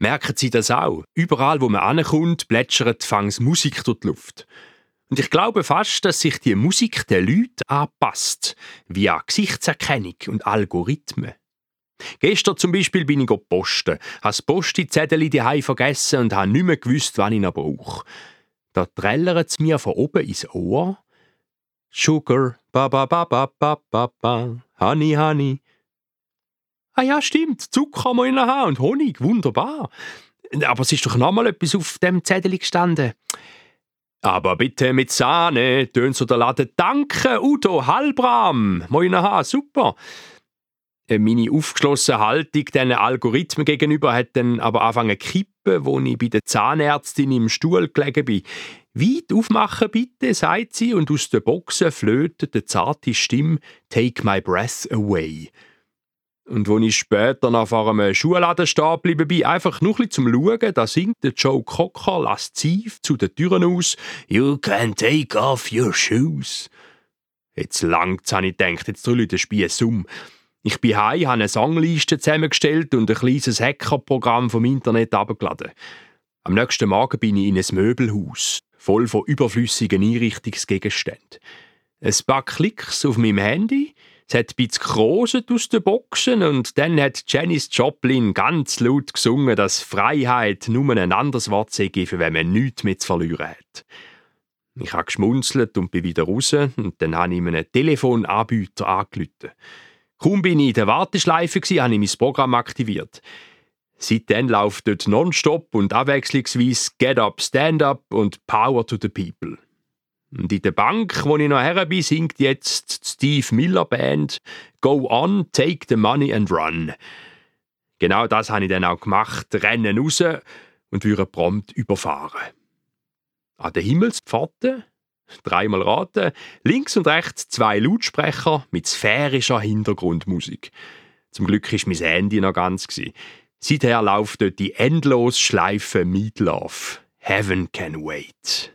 Merken Sie das auch? Überall, wo man ankommt, plätschert fangs Musik durch die Luft. Und ich glaube fast, dass sich die Musik den Leuten anpasst, via Gesichtserkennung und Algorithmen. Gestern zum Beispiel bin ich posten, habe das Postizettel daheim vergessen und habe nicht mehr gewusst, wann ich noch brauche. Da trällert es mir von oben ins Ohr. Sugar, ba ba ba ba ba ba ba, Honey, Honey. Ah ja, stimmt, Zucker haben wir in der und Honig, wunderbar. Aber es ist doch noch mal etwas auf dem Zettel gestanden. Aber bitte mit Sahne, tönt so der Laden. Danke, Udo, Halbram. Moin, super. Äh, meine aufgeschlossene Haltung diesen Algorithmen gegenüber hat dann aber angefangen zu kippen, wo ich bei der Zahnärztin im Stuhl gelegen bin. Weit aufmachen bitte, sagt sie, und aus der Boxen flötet eine zarte Stimme Take my breath away. Und wo ich später nach einem Schuhladen stehen geblieben bin, einfach nur ein zum Schauen, da singt Joe Cocker lasziv zu den Türen aus «You can take off your shoes». Jetzt langt's, habe ich gedacht, jetzt soll ich den Spieß um. Ich bin heim, habe eine Songliste zusammengestellt und ein kleines Hackerprogramm vom Internet abgeladen. Am nächsten Morgen bin ich in ein Möbelhaus, voll von überflüssigen Einrichtungsgegenständen. Ein paar Klicks auf meinem Handy, es hat ein bisschen aus den Boxen und dann hat Janis Joplin ganz laut gesungen, dass Freiheit nur ein anderes Wort sei, für wenn man nichts mehr zu verlieren hat. Ich habe geschmunzelt und bin wieder raus und dann habe ich einen Telefonanbieter angerufen. Kaum bin ich in der Warteschleife, habe ich mein Programm aktiviert. Seitdem läuft dort nonstop und abwechslungsweise Get Up, Stand Up und Power to the People. Und in der Bank, wo ich noch her bin, singt jetzt die Steve Miller Band Go on, take the money and run. Genau das habe ich dann auch gemacht, rennen raus und würde prompt überfahren. An der Himmelspforte Dreimal raten. Links und rechts zwei Lautsprecher mit sphärischer Hintergrundmusik. Zum Glück ist mein Handy noch ganz. Seither läuft dort die endlos Schleife Meatloaf. Heaven can wait.